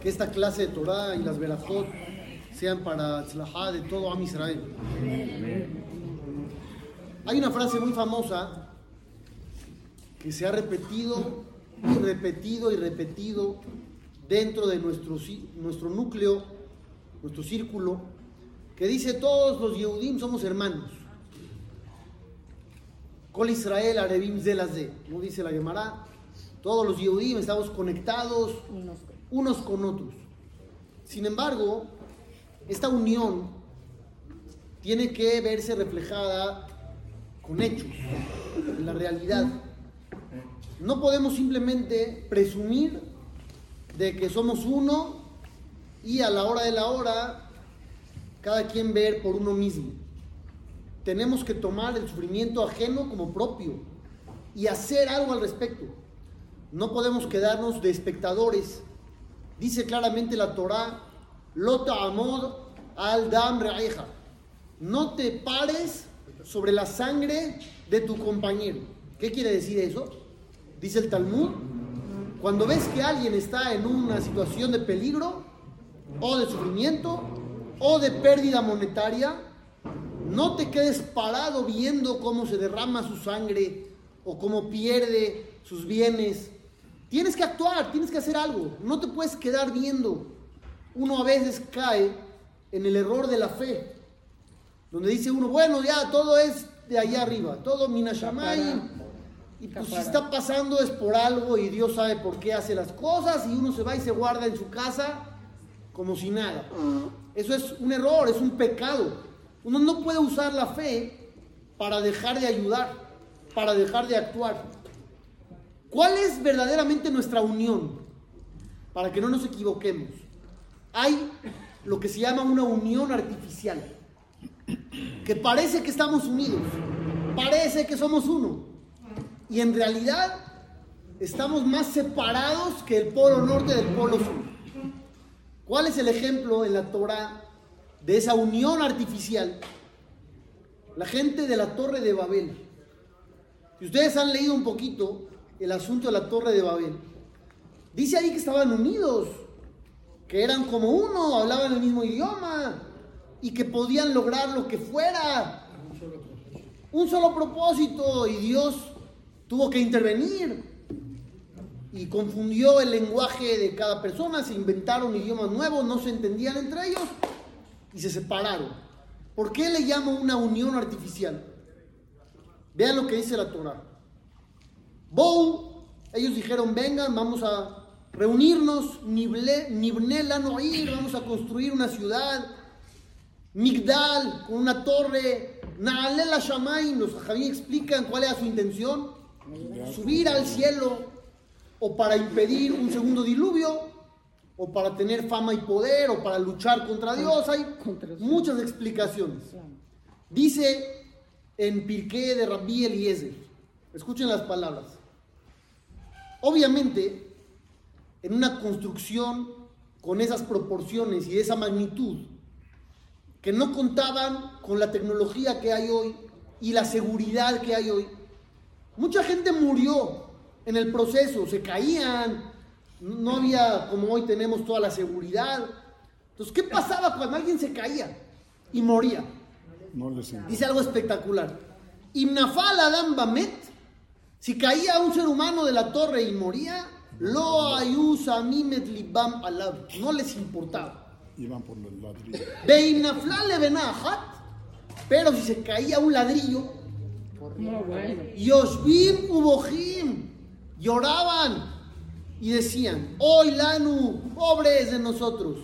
que esta clase de Torah y las Berajot sean para Tzlahá de todo Am Israel. Hay una frase muy famosa que se ha repetido y repetido y repetido dentro de nuestro, nuestro núcleo, nuestro círculo, que dice todos los Yehudim somos hermanos. Col Israel, Arevim Zelazé, no dice la Gemara, todos los Yehudim estamos conectados unos con otros. Sin embargo, esta unión tiene que verse reflejada con hechos, en la realidad. No podemos simplemente presumir de que somos uno y a la hora de la hora cada quien ver por uno mismo. Tenemos que tomar el sufrimiento ajeno como propio y hacer algo al respecto. No podemos quedarnos de espectadores. Dice claramente la Torah, Lota Amod al Dam Reeja. No te pares sobre la sangre de tu compañero. ¿Qué quiere decir eso? Dice el Talmud, cuando ves que alguien está en una situación de peligro o de sufrimiento o de pérdida monetaria, no te quedes parado viendo cómo se derrama su sangre o cómo pierde sus bienes. Tienes que actuar, tienes que hacer algo. No te puedes quedar viendo. Uno a veces cae en el error de la fe, donde dice uno, bueno, ya todo es de allá arriba, todo Minashamay y pues si está pasando es por algo y Dios sabe por qué hace las cosas y uno se va y se guarda en su casa como si nada. Eso es un error, es un pecado. Uno no puede usar la fe para dejar de ayudar, para dejar de actuar. ¿Cuál es verdaderamente nuestra unión? Para que no nos equivoquemos. Hay lo que se llama una unión artificial, que parece que estamos unidos, parece que somos uno y en realidad estamos más separados que el polo norte del polo sur. ¿Cuál es el ejemplo en la Torah de esa unión artificial? La gente de la Torre de Babel. Si ustedes han leído un poquito el asunto de la Torre de Babel, dice ahí que estaban unidos, que eran como uno, hablaban el mismo idioma y que podían lograr lo que fuera. Un solo propósito y Dios tuvo que intervenir y confundió el lenguaje de cada persona, se inventaron idiomas nuevos, no se entendían entre ellos y se separaron. ¿Por qué le llamo una unión artificial? Vean lo que dice la Torah. Bou, ellos dijeron, vengan, vamos a reunirnos, Nibnela Noir, vamos a construir una ciudad, Migdal, con una torre, Naalela Shamaim, los ajamí explican cuál era su intención subir al cielo o para impedir un segundo diluvio o para tener fama y poder o para luchar contra Dios. Hay muchas explicaciones. Dice en Pirqué de Rabbi Eliezer, escuchen las palabras. Obviamente, en una construcción con esas proporciones y esa magnitud, que no contaban con la tecnología que hay hoy y la seguridad que hay hoy, Mucha gente murió en el proceso, se caían, no había como hoy tenemos toda la seguridad. Entonces, ¿qué pasaba cuando alguien se caía y moría? Dice algo espectacular. Imnafal Adam Bamet, si caía un ser humano de la torre y moría, lo ayusa mimet libam alab, no les importaba. Iban por el ladrillo. pero si se caía un ladrillo, Yoshbim Ubohim lloraban y decían, hoy Lanu, pobres de nosotros,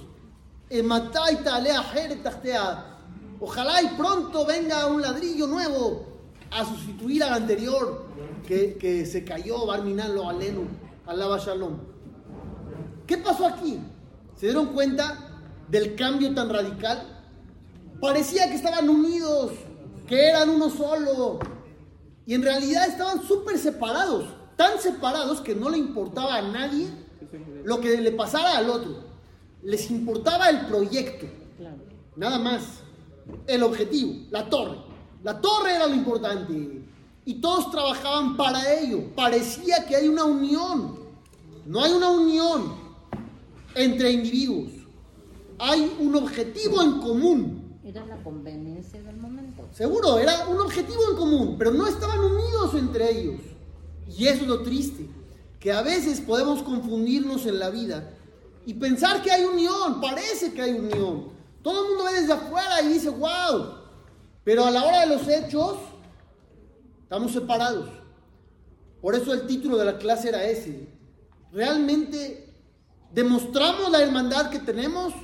ojalá y pronto venga un ladrillo nuevo a sustituir al anterior que, que se cayó, Barminalo Alenu, Alaba Shalom. ¿Qué pasó aquí? ¿Se dieron cuenta del cambio tan radical? Parecía que estaban unidos, que eran uno solo, y en realidad estaban súper separados, tan separados que no le importaba a nadie lo que le pasara al otro. Les importaba el proyecto, nada más. El objetivo, la torre. La torre era lo importante. Y todos trabajaban para ello. Parecía que hay una unión. No hay una unión. entre individuos. Hay un objetivo en común. Era la conveniencia del momento. Seguro, era un objetivo en común, pero no estaban unidos entre ellos. Y eso es lo triste, que a veces podemos confundirnos en la vida y pensar que hay unión, parece que hay unión. Todo el mundo ve desde afuera y dice, wow, pero a la hora de los hechos, estamos separados. Por eso el título de la clase era ese. ¿Realmente demostramos la hermandad que tenemos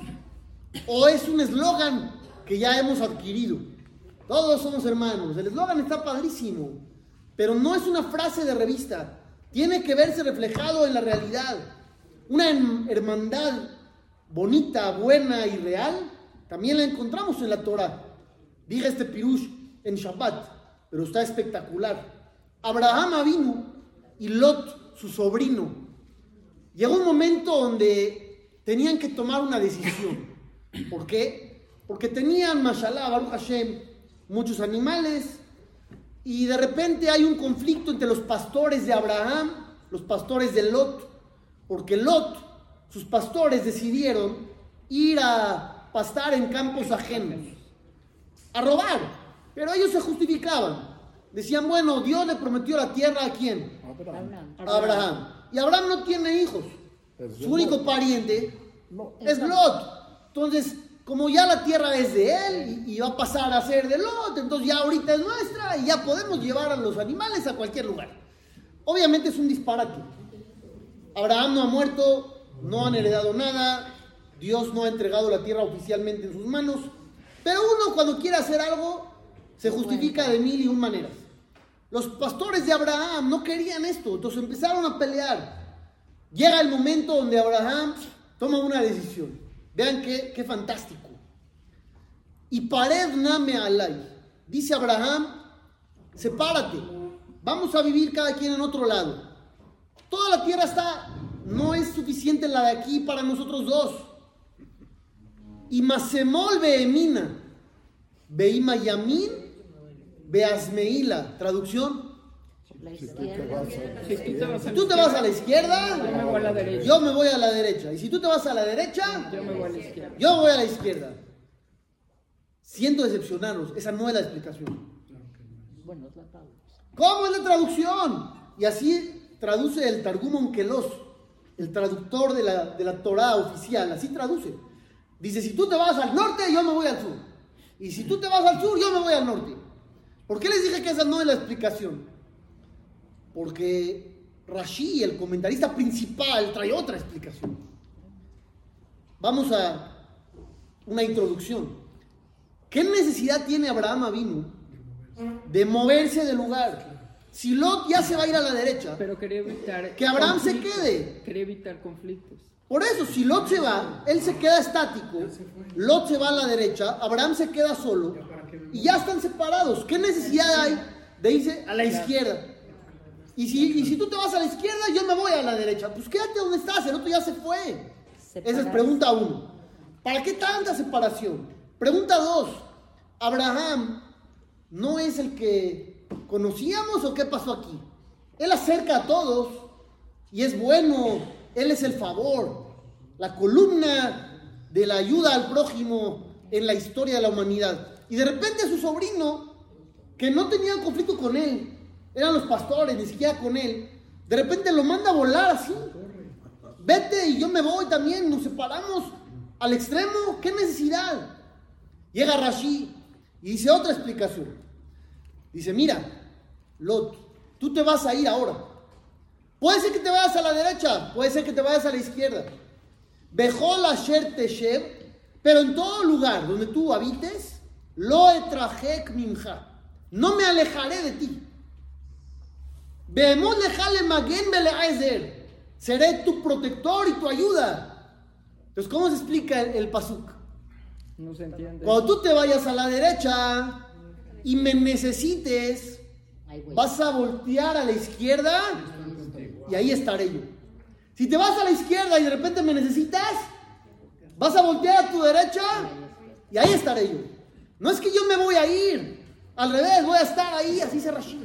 o es un eslogan que ya hemos adquirido? Todos somos hermanos. El eslogan está padrísimo, pero no es una frase de revista. Tiene que verse reflejado en la realidad. Una hermandad bonita, buena y real, también la encontramos en la Torah. Dije este pirush en Shabbat, pero está espectacular. Abraham vino y Lot, su sobrino. Llegó un momento donde tenían que tomar una decisión. ¿Por qué? Porque tenían, mashallah, Baruch Hashem, muchos animales, y de repente hay un conflicto entre los pastores de Abraham, los pastores de Lot, porque Lot, sus pastores decidieron ir a pastar en campos ajenos, a robar, pero ellos se justificaban. Decían, bueno, Dios le prometió la tierra a quién? Abraham. A Abraham. Y Abraham no tiene hijos. Su único pariente es Lot. Entonces, como ya la tierra es de él y, va a pasar a ser de Lot, entonces ya ahorita es nuestra y ya podemos llevar a los animales a cualquier lugar. Obviamente es un disparate. Abraham no ha muerto, no han heredado nada, Dios no ha entregado la tierra oficialmente en sus manos, pero uno cuando quiere hacer algo se justifica de mil y un maneras. Los pastores de Abraham no querían esto, entonces empezaron a pelear. Llega el momento donde Abraham toma una decisión. Vean qué, qué fantástico. Y pared name alay. Dice Abraham, sepárate, vamos a vivir cada quien en otro lado. Toda la tierra está, no es suficiente la de aquí para nosotros dos. Y Masemol Behemina, Beima Yamin, Beasmeila, traducción. La izquierda. Si tú te vas a la izquierda, Yo me voy a la derecha. yo me voy a la derecha. Y si tú te vas a la derecha, Yo me voy a la izquierda. yo voy a la izquierda. Siento decepcionarnos, esa no es la explicación. Bueno, es la traducción. ¿Cómo es la traducción? Y así traduce el Targum Onkelos, el traductor de la, de la Torah oficial, así traduce. Dice, si tú te vas al norte, yo me voy al sur. Y si tú te vas al sur, yo me voy al norte. ¿Por qué les dije que esa no es la explicación? Porque Rashi, el comentarista principal, trae otra explicación. Vamos a una introducción. ¿Qué necesidad tiene Abraham Avinu de moverse del lugar? Si Lot ya se va a ir a la derecha, Pero quería evitar. Que Abraham se quede. Quería evitar conflictos. Por eso, si Lot se va, él se queda estático, Lot se va a la derecha, Abraham se queda solo y ya están separados. ¿Qué necesidad hay de irse a la izquierda? Y si, y si tú te vas a la izquierda, yo me voy a la derecha. Pues quédate donde estás, el otro ya se fue. Esa es pregunta uno. ¿Para qué tanta separación? Pregunta dos. ¿Abraham no es el que conocíamos o qué pasó aquí? Él acerca a todos y es bueno. Él es el favor, la columna de la ayuda al prójimo en la historia de la humanidad. Y de repente su sobrino, que no tenía conflicto con él, eran los pastores, ni siquiera con él, de repente lo manda a volar así. Vete y yo me voy también, nos separamos al extremo, ¿qué necesidad? Llega Rashi y dice otra explicación. Dice, mira, Lot, tú te vas a ir ahora. Puede ser que te vayas a la derecha, puede ser que te vayas a la izquierda. Bejol asher teshev, pero en todo lugar donde tú habites, lo etrajek minja. No me alejaré de ti. Vemos lejale maguen beleazer. Seré tu protector y tu ayuda. Entonces, ¿cómo se explica el, el pasuk? No se entiende. Cuando tú te vayas a la derecha y me necesites, vas a voltear a la izquierda y ahí estaré yo. Si te vas a la izquierda y de repente me necesitas, vas a voltear a tu derecha y ahí estaré yo. No es que yo me voy a ir, al revés, voy a estar ahí, así se Rashi.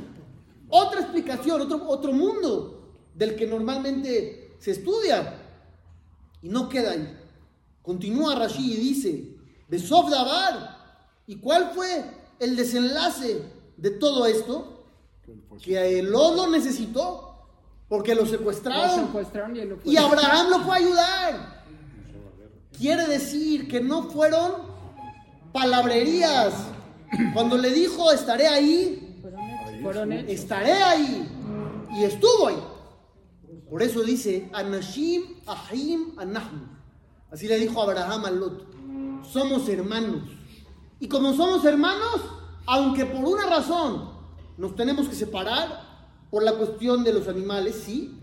Otra explicación, otro, otro mundo del que normalmente se estudia. Y no queda ahí. Continúa Rashi y dice, Besof Dabar. ¿Y cuál fue el desenlace de todo esto? Que Lot lo necesitó porque lo Lo secuestraron. y él lo fue. Y Abraham lo fue a ayudar. Quiere decir que no fueron palabrerías. Cuando le dijo, estaré ahí, Fueron hechos. Estaré ahí. Y estuvo ahí. Por eso dice, Anashim Ahim Anahnu. Así le dijo Abraham a Lot. Somos hermanos. Y como somos hermanos, aunque por una razón nos tenemos que separar, por la cuestión de los animales, sí,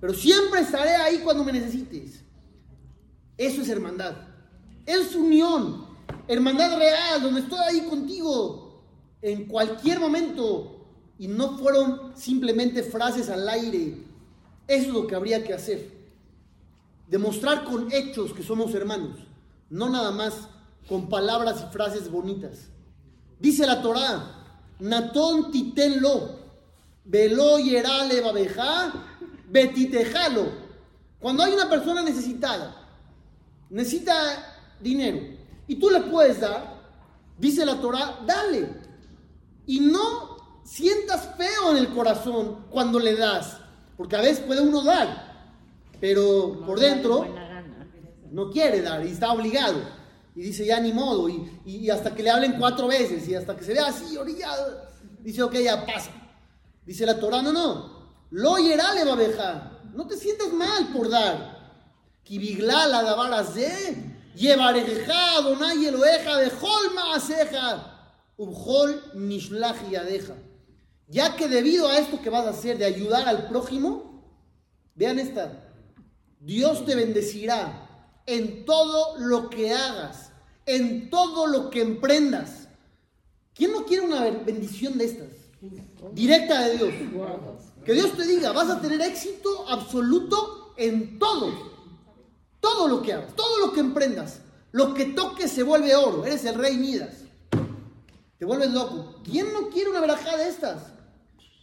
pero siempre estaré ahí cuando me necesites. Eso es hermandad. Es unión. Hermandad real, donde estoy ahí contigo en cualquier momento. Y no fueron simplemente frases al aire. Eso es lo que habría que hacer. Demostrar con hechos que somos hermanos. No nada más con palabras y frases bonitas. Dice la Torá, Natón titenlo, velo yerale babeja, betitejalo. Cuando hay una persona necesitada, necesita dinero, y tú le puedes dar, dice la Torá, dale. Y no sientas feo en el corazón cuando le das, porque a veces puede uno dar, pero por No de dentro no quiere dar y está obligado. Y dice, ya ni modo. Y- y hasta que le hablen cuatro veces y hasta que se vea así, orillado, dice, ok, ya pasa. Dice la Torah, no, no. Lo yerale babeja. No te sientas mal por dar. Kibiglal adabarazé. Llevareja, donay eloeja, bejol maaseja. Ubjol nishlach yadeja. Ya que debido a esto que vas a hacer de ayudar al prójimo, vean esta. Dios te bendecirá en todo lo que hagas, en todo lo que emprendas. ¿Quién no quiere una bendición de estas? Directa de Dios. Que Dios te diga, vas a tener éxito absoluto en todo. Todo lo que hagas, todo lo que emprendas. Lo que toques se vuelve oro. Eres el rey Midas. Te vuelves loco. ¿Quién no quiere una verajá de estas?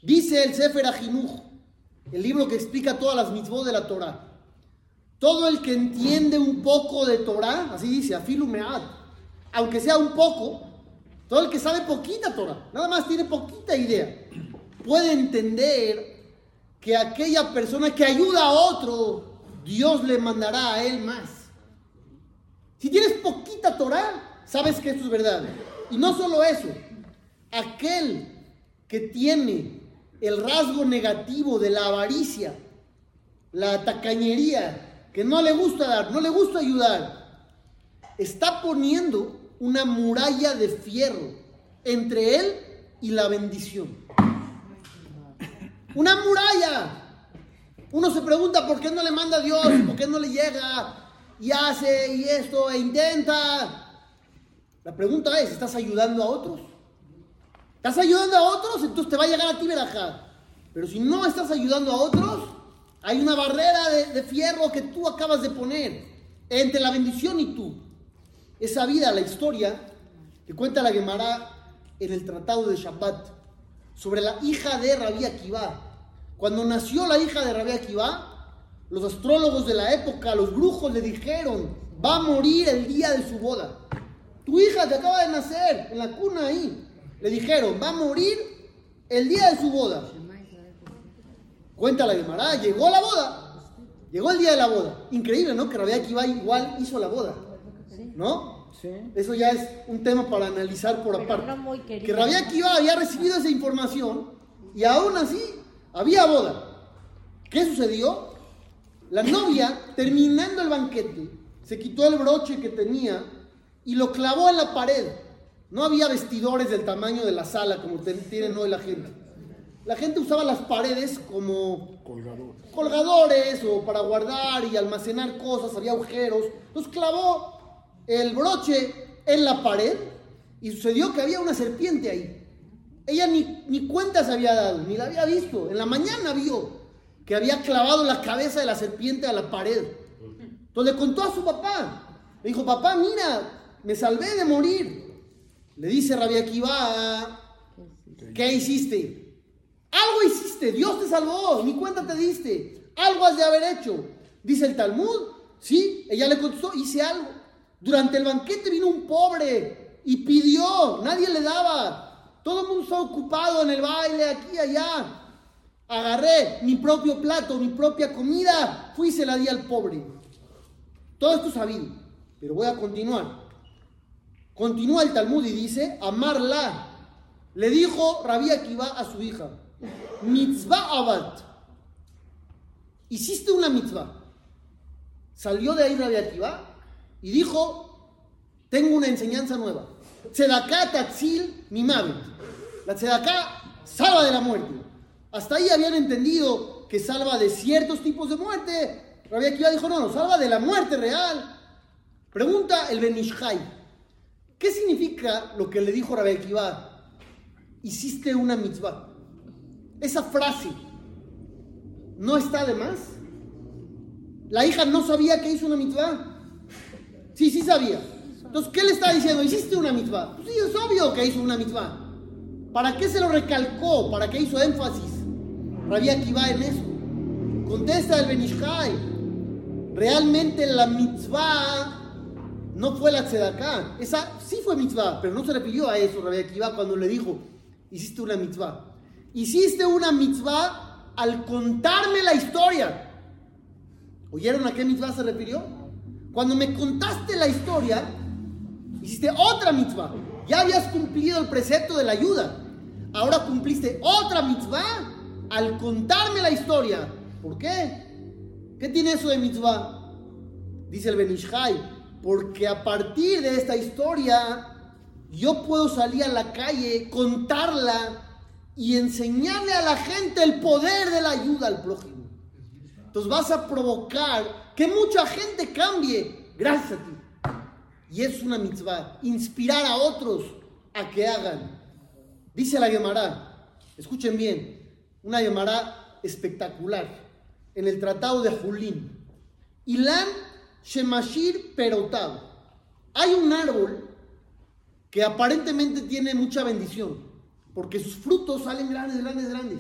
Dice el Sefer Ajinuj, el libro que explica todas las mitzvot de la Torah. Todo el que entiende un poco de Torah, así dice, afilu me'at, aunque sea un poco, todo el que sabe poquita Torah, nada más tiene poquita idea, puede entender que aquella persona que ayuda a otro, Dios le mandará a él más. Si tienes poquita Torah, sabes que esto es verdad. Y no solo eso, aquel que tiene el rasgo negativo de la avaricia, la tacañería, que no le gusta dar, no le gusta ayudar, está poniendo una muralla de fierro entre él y la bendición. Una muralla. Uno se pregunta por qué no le manda a Dios, por qué no le llega y hace y esto e intenta. La pregunta es, ¿estás ayudando a otros? ¿Estás ayudando a otros? Entonces te va a llegar a ti verajá. Pero si no estás ayudando a otros, hay una barrera de, de fierro que tú acabas de poner entre la bendición y tú. Esa vida, la historia que cuenta la Gemara en el Tratado de Shabbat sobre la hija de Rabí Akiva. Cuando nació la hija de Rabí Akiva, los astrólogos de la época, los brujos le dijeron, va a morir el día de su boda. Tu hija que acaba de nacer en la cuna ahí. Le dijeron, va a morir el día de su boda. Cuenta la Gemara, llegó la boda. Llegó el día de la boda. Increíble, ¿no? Que Rabí Akiva igual hizo la boda. ¿No? Sí. Eso ya es un tema para analizar por Pero aparte. no muy. Que Rabí Akiva había recibido esa información y aún así había boda. ¿Qué sucedió? La novia, terminando el banquete, se quitó el broche que tenía y lo clavó en la pared. No había vestidores del tamaño de la sala como tienen hoy la gente. La gente usaba las paredes como Colgador. colgadores o para guardar y almacenar cosas, había agujeros. Entonces clavó el broche en la pared y sucedió que había una serpiente ahí. Ella ni, ni cuenta se había dado, ni la había visto. En la mañana vio que había clavado la cabeza de la serpiente a la pared. Entonces le contó a su papá. Le dijo, papá, mira, me salvé de morir. Le dice Rabia Akiva, ¿qué hiciste? Algo hiciste, Dios te salvó, ni cuenta te diste. Algo has de haber hecho. Dice el Talmud, Sí, ella le contestó, hice algo. Durante el banquete vino un pobre y pidió, nadie le daba. Todo el mundo estaba ocupado en el baile, aquí y allá. Agarré mi propio plato, mi propia comida, fui y se la di al pobre. Todo esto sabido, pero voy a continuar. Continúa el Talmud y dice, amarla. Le dijo Rabí Akiva a su hija, mitzvah abad. Hiciste una mitzvah. Salió de ahí Rabí Akiva y dijo, tengo una enseñanza nueva. Tzedaká tatzil mimavet. La tzedaká salva de la muerte. Hasta ahí habían entendido que salva de ciertos tipos de muerte. Rabbi Akiva dijo, no, no, salva de la muerte real. Pregunta el Benishai, ¿qué significa lo que le dijo Rabbi Akiva? Hiciste una mitzvah. Esa frase, ¿no está de más? La hija no sabía que hizo una mitzvah. Sí, sí sabía. Entonces, ¿qué le está diciendo? Hiciste una mitzvah. Pues sí, es obvio que hizo una mitzvah. ¿Para qué se lo recalcó? ¿Para qué hizo énfasis? Rabbi Akiva en eso. Contesta el Benishai. Realmente la mitzvah no fue la tzedaká. Esa sí fue mitzvah, pero no se refirió a eso Rabbi Akiva cuando le dijo, hiciste una mitzvah. Hiciste una mitzvah al contarme la historia. ¿Oyeron a qué mitzvah se refirió? Cuando me contaste la historia, hiciste otra mitzvah. Ya habías cumplido el precepto de la ayuda. Ahora cumpliste otra mitzvah al contarme la historia. ¿Por qué? ¿Qué tiene eso de mitzvah? Dice el Benishai, porque a partir de esta historia yo puedo salir a la calle, contarla y enseñarle a la gente el poder de la ayuda al prójimo. Entonces vas a provocar que mucha gente cambie gracias a ti. Y es una mitzvah, inspirar a otros a que hagan. Dice la Gemara, escuchen bien, una Gemara espectacular en el tratado de Julín. Ilan Shemashir Perotab. Hay un árbol que aparentemente tiene mucha bendición, porque sus frutos salen grandes, grandes, grandes.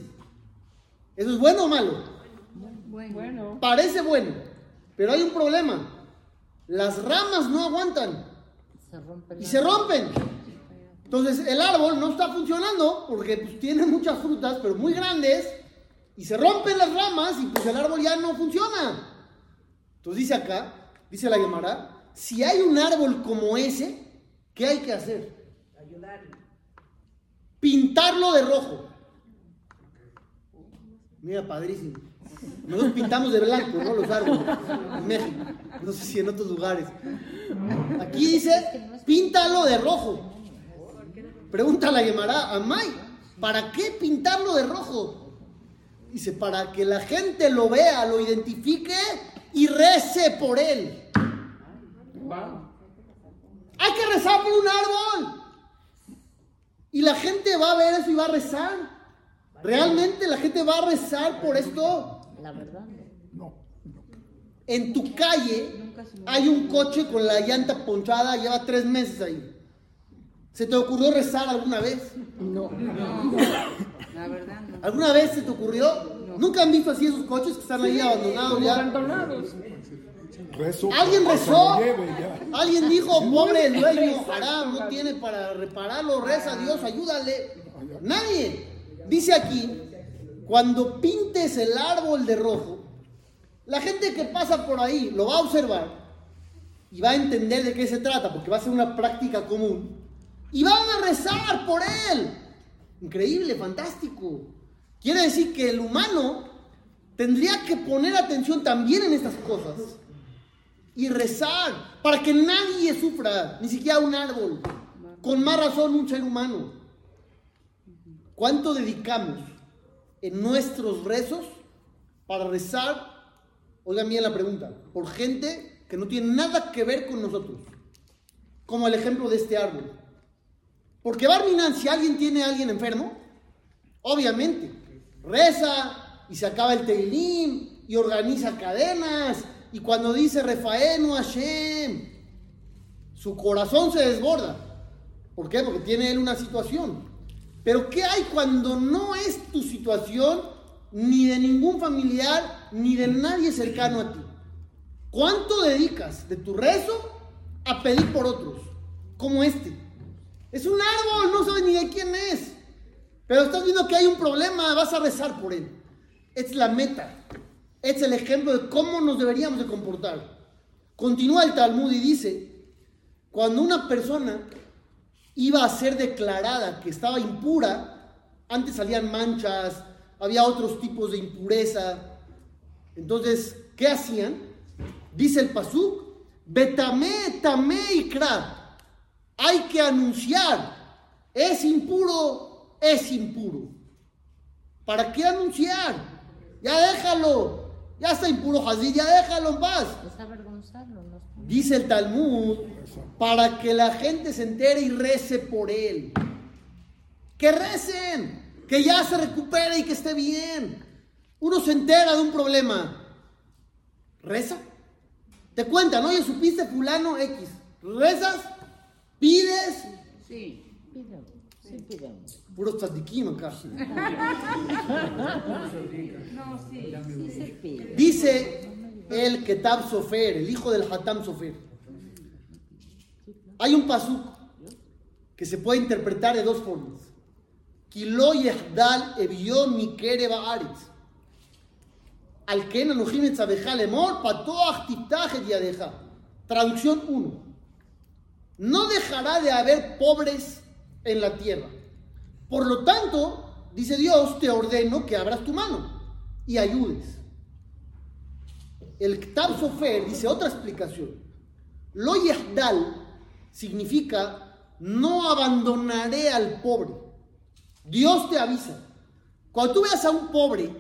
¿Eso es bueno o malo? Bueno. Parece bueno, pero hay un problema. Las ramas no aguantan Se y se rompen. Entonces el árbol no está funcionando porque pues, tiene muchas frutas, pero muy grandes, y se rompen las ramas y pues el árbol ya no funciona. Entonces dice acá, dice la Gemara, si hay un árbol como ese, ¿qué hay que hacer? Pintarlo de rojo. Mira, padrísimo. Nosotros pintamos de blanco, ¿no? Los árboles. En México. No sé si en otros lugares. Aquí dice, píntalo de rojo. Pregunta la Gemara, Amay, ¿para qué pintarlo de rojo? Dice, para que la gente lo vea, lo identifique y rece por él. Hay que rezar por un árbol. Y la gente va a ver eso y va a rezar. ¿Realmente la gente va a rezar por esto? La verdad. En tu calle hay un coche con la llanta ponchada, lleva tres meses ahí. ¿Se te ocurrió rezar alguna vez? No. La verdad, no. ¿Alguna vez se te ocurrió? ¿Nunca han visto así esos coches que están ahí abandonados ya? abandonados. Rezo ¿Alguien rezó? Alguien dijo, pobre el dueño, no tiene para repararlo, reza Dios, ayúdale. Nadie. Dice aquí, cuando pintes el árbol de rojo, la gente que pasa por ahí lo va a observar y va a entender de qué se trata, porque va a ser una práctica común. Y van a rezar por él. Increíble, fantástico. Quiere decir que el humano tendría que poner atención también en estas cosas y rezar para que nadie sufra, ni siquiera un árbol, con más razón un ser humano. ¿Cuánto dedicamos en nuestros rezos para rezar? Oigan bien la pregunta, por gente que no tiene nada que ver con nosotros, como el ejemplo de este árbol. Porque Barminan, si alguien tiene a alguien enfermo, obviamente, reza y se acaba el Teilim y organiza cadenas y cuando dice Refaenu Hashem, su corazón se desborda. ¿Por? Porque tiene él una situación. Pero ¿qué hay cuando no es tu situación ni de ningún familiar ni de nadie cercano a ti? ¿Cuánto dedicas de tu rezo a pedir por otros? Como este. Es un árbol, no sabes ni de quién es. Pero estás viendo que hay un problema, vas a rezar por él. Es la meta. Es el ejemplo de cómo nos deberíamos de comportar. Continúa el Talmud y dice, cuando una persona iba a ser declarada que estaba impura, antes salían manchas, había otros tipos de impureza. Entonces, ¿qué hacían? Dice el Pasuk, Betame, tame y Hay que anunciar, es impuro, es impuro. ¿Para qué anunciar? Ya déjalo, ya está impuro así, ya déjalo en paz. Dice el Talmud, para que la gente se entere y rece por él. Que recen, que ya se recupere y que esté bien. Uno se entera de un problema. Reza. Te cuentan, oye, supiste fulano X. ¿Rezas? ¿Pides? Sí, pidemos. Sí, pidemos. Puro tzadikim acá. No, sí, sí se pide. Dice el Ketab Sofer, el hijo del Hatam Sofer. Hay un pasuk que se puede interpretar de dos formas. Kilo yehdal evion mikere ba'aretz. Al ken anochim et lemor patoach tiftach et yadeja. Traducción 1. No dejará de haber pobres en la tierra. Por lo tanto, dice Dios, te ordeno que abras tu mano y ayudes. El Ktab Sofer dice otra explicación. Lo Yahdal significa no abandonaré al pobre. Dios te avisa. Cuando tú veas a un pobre,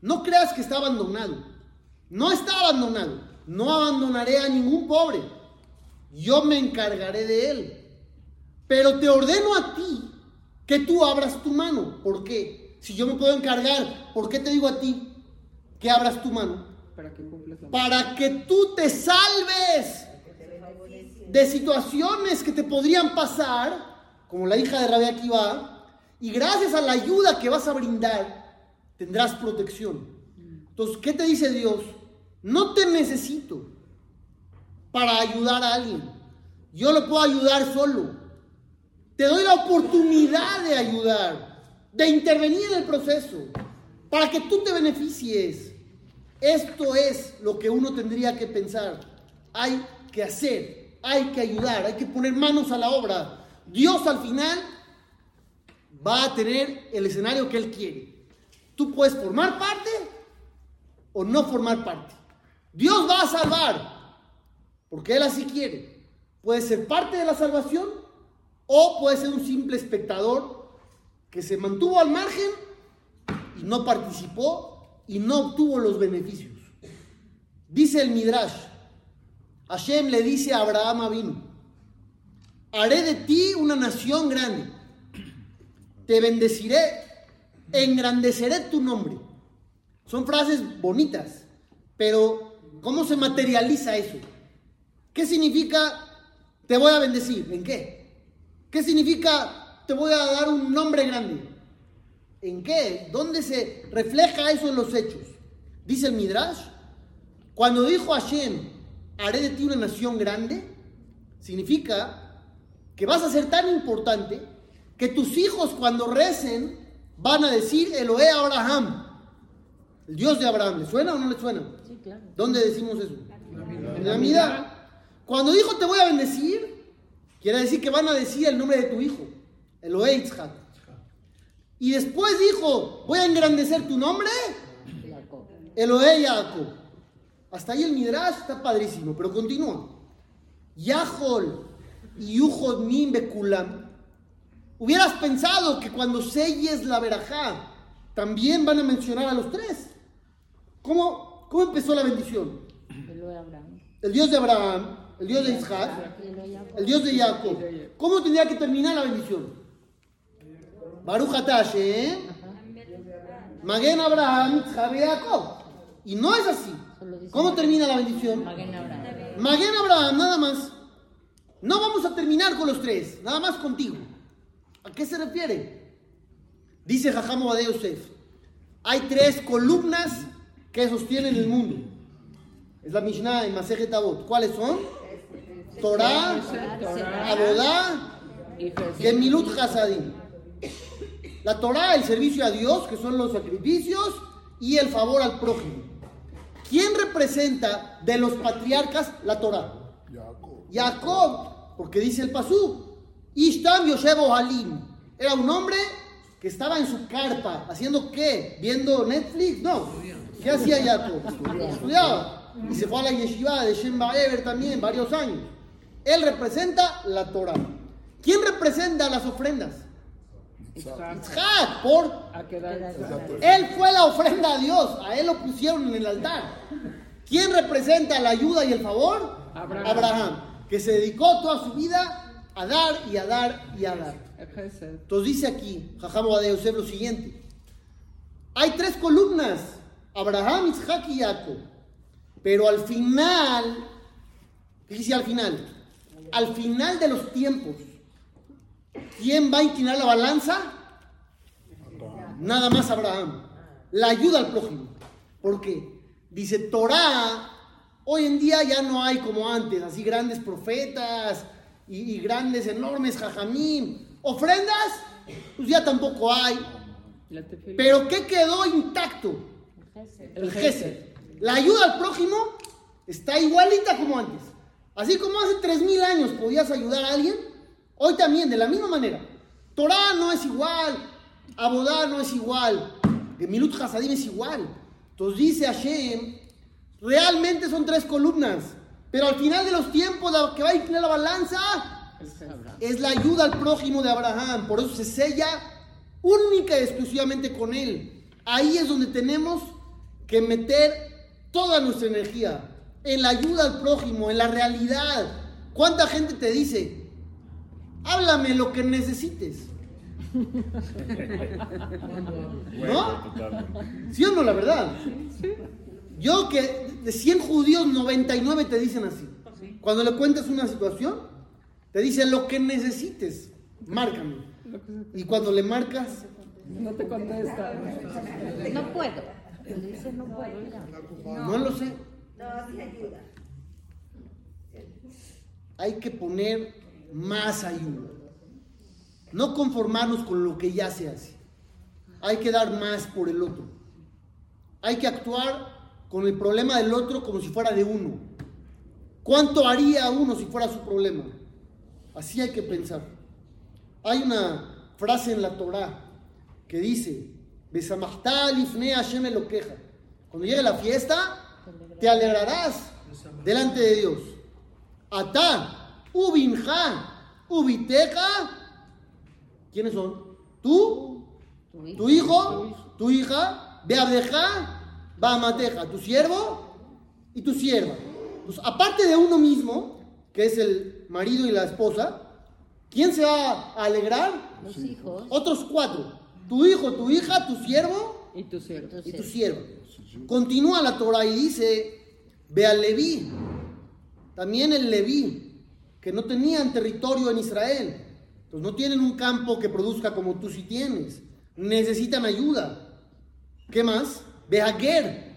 no creas que está abandonado. No está abandonado. No abandonaré a ningún pobre. Yo me encargaré de él. Pero te ordeno a ti que tú abras tu mano. ¿Por qué? Si yo me puedo encargar, ¿por qué te digo a ti que abras tu mano? Para que, tú te salves de situaciones que te podrían pasar, como la hija de Rabia Akiva, y gracias a la ayuda que vas a brindar, tendrás protección. Entonces, ¿qué te dice Dios? No te necesito para ayudar a alguien. Yo lo puedo ayudar solo. Te doy la oportunidad de ayudar, de intervenir en el proceso, para que tú te beneficies. Esto es lo que uno tendría que pensar. Hay que hacer, hay que ayudar, hay que poner manos a la obra. Dios al final va a tener el escenario que Él quiere. Tú puedes formar parte o no formar parte. Dios va a salvar, porque Él así quiere. Puede ser parte de la salvación o puede ser un simple espectador que se mantuvo al margen y no participó y no obtuvo los beneficios. Dice el Midrash, Hashem le dice a Abraham Avinu, haré de ti una nación grande, te bendeciré, engrandeceré tu nombre. Son frases bonitas, pero ¿cómo se materializa eso? ¿Qué significa te voy a bendecir? ¿En qué? ¿Qué significa te voy a dar un nombre grande? ¿En qué? ¿Dónde se refleja eso en los hechos? Dice el Midrash, cuando dijo Hashem, haré de ti una nación grande, significa que vas a ser tan importante que tus hijos cuando recen van a decir Eloé Abraham, el Dios de Abraham. ¿Le suena o no le suena? Sí, claro. ¿Dónde decimos eso? En la vida. Cuando dijo te voy a bendecir, quiere decir que van a decir el nombre de tu hijo, Eloé Itzhak. Y después dijo, voy a engrandecer tu nombre. Elohe Jacob. Hasta ahí el Midrash está padrísimo, pero continúa. Yahol y Nim Bekulam. Hubieras pensado que cuando selles la verajá, también van a mencionar a los tres. ¿Cómo, cómo empezó la bendición? El Dios de Abraham, el Dios de Isaac, el Dios de Jacob. ¿Cómo tendría que terminar la bendición? Baruch ¿eh? Magen Abraham, Jacob. Y no es así. ¿Cómo termina la bendición? Magen Abraham. nada más. No vamos a terminar con los tres, nada más contigo. ¿A qué se refiere? Dice Jajamo de Yosef. Hay tres columnas que sostienen el mundo. Es la Mishnah en Masejet Avot. ¿Cuáles son? Torah, Abodá, Gemilut Hasadim. La Torah, el servicio a Dios, que son los sacrificios, y el favor al prójimo. ¿Quién representa de los patriarcas la Torah? Jacob. porque dice el Pasú, Ishtam Yoshebo Halim. Era un hombre que estaba en su carpa, haciendo qué? ¿Viendo Netflix? No. ¿Qué hacía Jacob? Estudiaba. Y se fue a la yeshiva de Shemba Ever también, varios años. Él representa la Torah. ¿Quién representa las ofrendas? Isaac, por él fue la ofrenda a Dios, a él lo pusieron en el altar. ¿Quién representa la ayuda y el favor? Abraham, que se dedicó toda su vida a dar y a dar y a dar. Entonces dice aquí, Jajamo de Yosef lo siguiente: hay tres columnas, Abraham, Isaac y Jacob, pero al final, ¿qué dice al final? Al final de los tiempos, ¿Quién va a inclinar la balanza? Nada más Abraham. La ayuda al prójimo. Porque dice Torah, hoy en día ya no hay como antes, así grandes profetas y, grandes, enormes jajamín. Ofrendas, pues ya tampoco hay. Pero ¿qué quedó intacto? El Gesed. La ayuda al prójimo está igualita como antes. Así como hace 3.000 años podías ayudar a alguien, Hoy también, de la misma manera. Torah no es igual, Abodá no es igual, Gemilut Hasadim es igual. Entonces dice Hashem, realmente son tres columnas, pero al final de los tiempos la que va a inclinar la balanza es la ayuda al prójimo de Abraham. Por eso se sella única y exclusivamente con él. Ahí es donde tenemos que meter toda nuestra energía, en la ayuda al prójimo, en la realidad. ¿Cuánta gente te dice, Háblame lo que necesites. ¿No? ¿Sí o no, la verdad? Yo que de 100 judíos, 99 te dicen así. Cuando le cuentas una situación, te dicen lo que necesites, márcame. Y cuando le marcas, no te contesta. No puedo. Dice no puedo. No sé. Hay que poner más ayuda. No conformarnos con lo que ya se hace. Hay que dar más por el otro. Hay que actuar con el problema del otro como si fuera de uno. ¿Cuánto haría uno si fuera su problema? Así hay que pensar. Hay una frase en la Torah que dice, lo queja. Cuando llegue la fiesta, te alegrarás delante de Dios. Atá Ubinja, Ubiteja. ¿Quiénes son? Tú, tu hijo, tu hija, Beabdeja, Bamateja, tu siervo y tu sierva. Pues aparte de uno mismo, que es el marido y la esposa, ¿quién se va a alegrar? Los hijos. Otros cuatro. Tu hijo, tu hija, tu siervo y tu siervo. Y tu sierva. Continúa la Torah y dice, ve al Leví. También el Leví que no tenían territorio en Israel. Entonces no tienen un campo que produzca como tú sí tienes. Necesitan ayuda. ¿Qué más? Behager,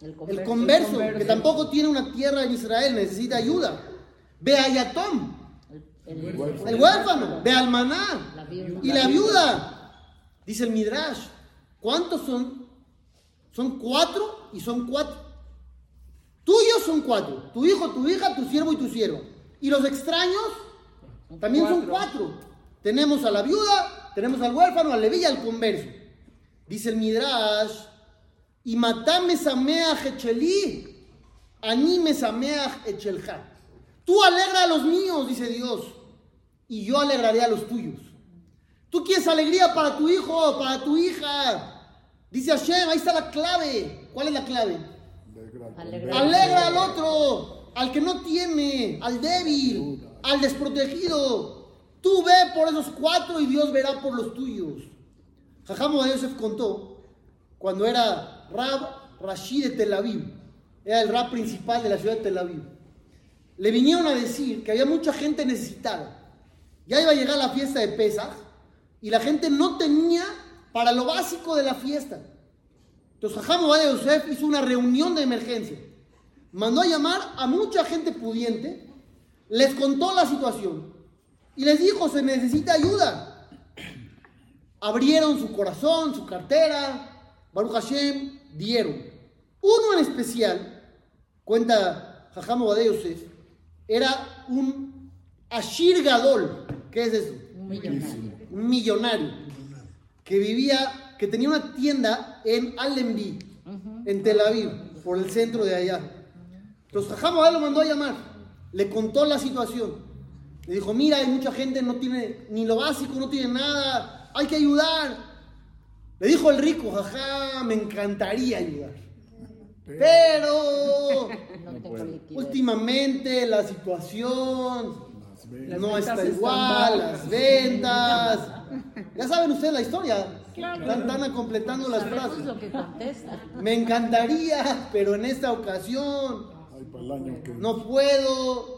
el converso, que tampoco tiene una tierra en Israel, necesita ayuda. Behayatom, el, el, huérfano. Bealmaná, y la viuda. Dice el Midrash. ¿Cuántos son? Son cuatro y son cuatro. Tuyos son cuatro. Tu hijo, tu hija, tu siervo y tu siervo. Y los extraños también son cuatro. Tenemos a la viuda, tenemos al huérfano, al y al converso. Dice el Midrash, y matame sameach echeli, anime sameach echelja. Tú alegra a los míos, dice Dios, y yo alegraré a los tuyos. Tú quieres alegría para tu hijo, para tu hija. Dice Hashem, ahí está la clave. ¿Cuál es la clave? Alegra al otro al que no tiene, al débil, al desprotegido. Tú ve por esos cuatro y Dios verá por los tuyos. Jajamo de Yosef contó cuando era Rab Rashid de Tel Aviv, era el rab principal de la ciudad de Tel Aviv. Le vinieron a decir que había mucha gente necesitada. Ya iba a llegar la fiesta de Pesach y la gente no tenía para lo básico de la fiesta. Entonces Jajamo de Yosef hizo una reunión de emergencia mandó a llamar a mucha gente pudiente, les contó la situación y les dijo, se necesita ayuda. Abrieron su corazón, su cartera, Baruch Hashem, dieron. Uno en especial, cuenta Jajam de Yosef, era un Ashir Gadol. ¿Qué es eso? Un millonario. Un millonario que vivía, que tenía una tienda en Allenby, en Tel Aviv, por el centro de allá. Entonces Jajam lo mandó a llamar, le contó la situación. Le dijo, mira, hay mucha gente, no tiene ni lo básico, no tiene nada, hay que ayudar. Le dijo el rico, jaja, me encantaría ayudar. Pero No últimamente la situación no está igual, las ventas. Ya saben ustedes la historia. Claro. Están, completando las frases. lo que contesta. Me encantaría, pero en esta ocasión Ay, para el año que no puedo.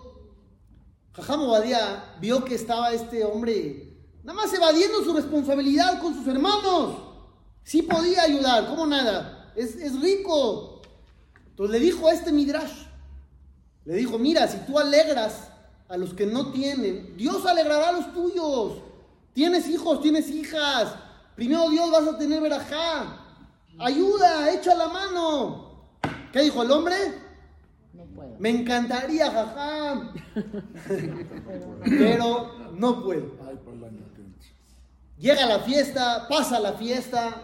Jajam Obadiah vio que estaba este hombre nada más evadiendo su responsabilidad con sus hermanos. Sí podía ayudar, ¿cómo nada? Es, es rico. Entonces le dijo a este Midrash, le dijo, mira, si tú alegras a los que no tienen, Dios alegrará a los tuyos. Tienes hijos, tienes hijas. Primero Dios vas a tener verajá. Ayuda, echa la mano. ¿Qué dijo el hombre? No puedo. Me encantaría, jajam. Pero no puedo. Llega la fiesta, pasa la fiesta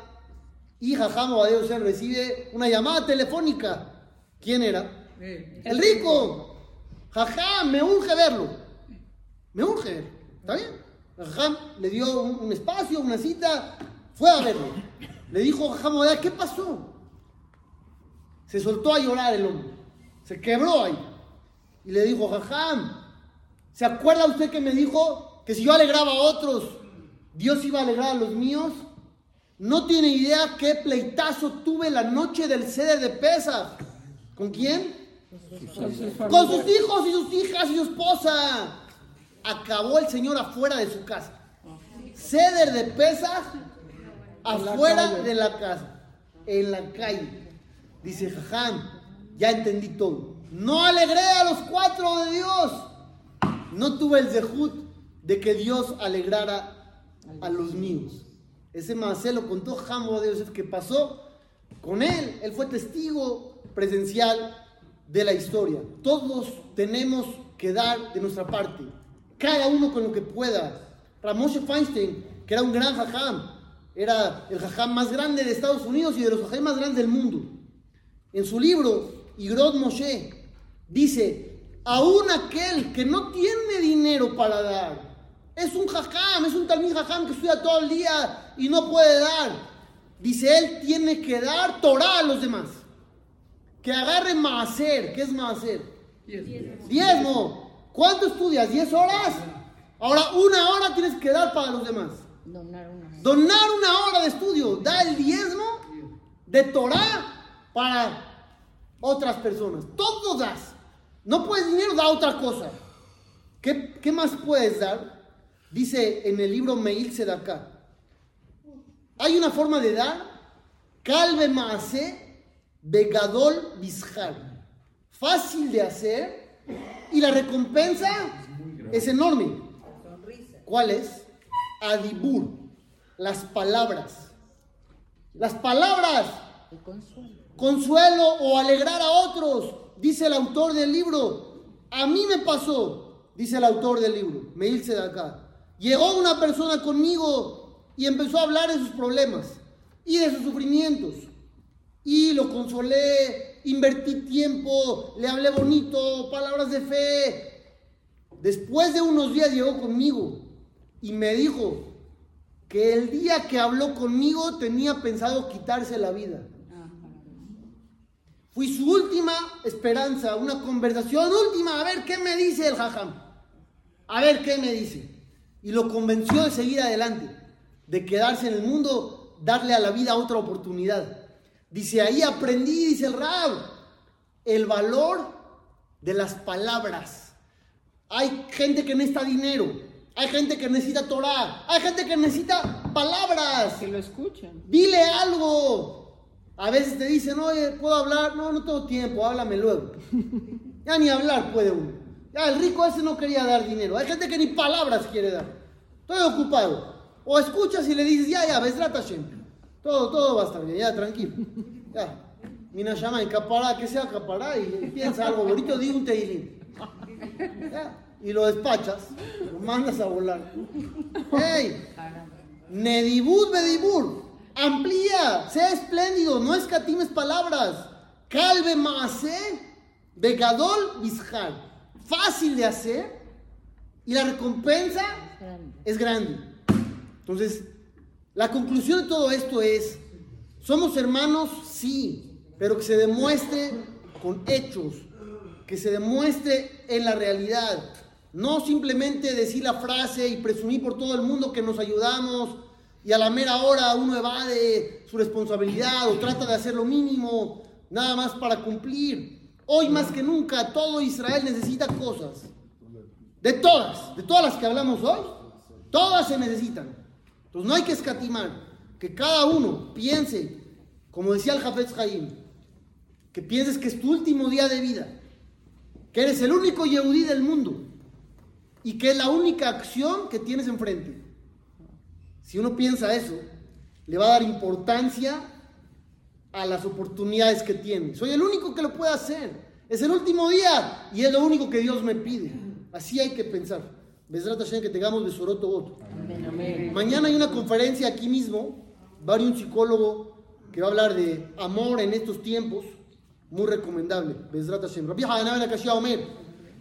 y jajam Obadeo se recibe una llamada telefónica. ¿Quién era? El rico. Jajam, me urge verlo. Me urge. ¿Está bien? Jajam le dio un, un espacio, una cita, fue a verlo. Le dijo jajam Obadeo, ¿qué pasó? Se soltó a llorar el hombre. Se quebró ahí. Y le dijo, jajam, ¿se acuerda usted que me dijo que si yo alegraba a otros, Dios iba a alegrar a los míos? No tiene idea qué pleitazo tuve la noche del ceder de pesa. ¿Con quién? Con sus Con sus familias. hijos y sus hijas y su esposa. Acabó el Señor afuera de su casa. Ceder de pesas afuera de la casa. En la calle. Dice Jajam, ya entendí todo. No alegré a los cuatro de Dios. No tuve el zehut de que Dios alegrara a los míos. Ese Maasé lo contó Jamo de Yosef que pasó con él. Él fue testigo presencial de la historia. Todos tenemos que dar de nuestra parte. Cada uno con lo que pueda. Ramoshe Feinstein, que era un gran jajam, era el jajam más grande de Estados Unidos y de los jajam más grandes del mundo. En su libro, Igrod Moshe, dice, aún aquel que no tiene dinero para dar, es un jajam, es un talmid jajam que estudia todo el día y no puede dar. Dice, él tiene que dar Torah a los demás. Que agarre maaser. ¿Qué es maaser? Diezmo. ¿Cuánto estudias? ¿10 horas? Ahora una hora tienes que dar para los demás. Donar una. Donar una hora de estudio. Da el diezmo de Torah para otras personas. Todo das. No puedes dinero, da otra cosa. ¿Qué, qué más puedes dar? Dice en el libro Meil Sedaká. Hay una forma de dar. Calve Maase Begadol Bishar. Fácil de hacer y la recompensa es enorme. ¿Cuál es? Adibur. Las palabras. Las palabras. El consuelo. Consuelo o alegrar a otros. Dice el autor del libro. A mí me pasó. Dice el autor del libro. Me hice de acá. Llegó una persona conmigo y empezó a hablar de sus problemas y de sus sufrimientos. Y lo consolé, invertí tiempo, le hablé bonito, palabras de fe. Después de unos días llegó conmigo y me dijo que el día que habló conmigo tenía pensado quitarse la vida. Fui su última esperanza, una conversación última, a ver qué me dice el jajam. A ver qué me dice. Y lo convenció de seguir adelante, de quedarse en el mundo, darle a la vida otra oportunidad. Dice, ahí aprendí, dice el Rab, el valor de las palabras. Hay gente que necesita dinero, hay gente que necesita Torah, hay gente que necesita palabras. Que lo escuchan. Dile algo. A veces te dicen, oye, ¿puedo hablar? No, no tengo tiempo, háblame luego. Ya ni hablar puede uno. Ya el rico ese no quería dar dinero. Hay gente que ni palabras quiere dar. Estoy ocupado. O escuchas y le dices, ya, ya, Besrat Hashem. Todo, todo va a estar bien, ya, tranquilo. Ya. Mina llama en capará, que sea capará, y piensa algo bonito, di un teilín. Y lo despachas, lo mandas a volar. ¡Ey! Nedibut Bedibur. Amplía, sea espléndido, no escatimes palabras. Calve Maase, Begadol Bishal. Fácil de hacer y la recompensa es grande. Entonces, la conclusión de todo esto es, somos hermanos, sí, pero que se demuestre con hechos, que se demuestre en la realidad. No simplemente decir la frase y presumir por todo el mundo que nos ayudamos y a la mera hora uno evade su responsabilidad o trata de hacer lo mínimo, nada más para cumplir. Hoy más que nunca todo Israel necesita cosas. De todas, de todas las que hablamos hoy, todas se necesitan. Entonces no hay que escatimar, que cada uno piense, como decía el Jafetz Haim, que pienses que es tu último día de vida, que eres el único Yehudí del mundo y que es la única acción que tienes enfrente. Si uno piensa eso, le va a dar importancia a las oportunidades que tiene. Soy el único que lo puede hacer. Es el último día y es lo único que Dios me pide. Así hay que pensar. Besrat Hashem, que tengamos Besoroto Mañana hay una conferencia aquí mismo. Va a haber un psicólogo que va a hablar de amor en estos tiempos. Muy recomendable. Besrat Hashem. Rabbi Hanan Akashia Omer.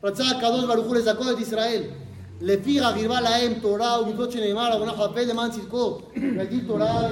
Ratzah Kadosh Baruch le de Israel. Le fija Girbalaem Torah, Ubidoche Neymar, Abonah Japel, Le Man Circo. Torah,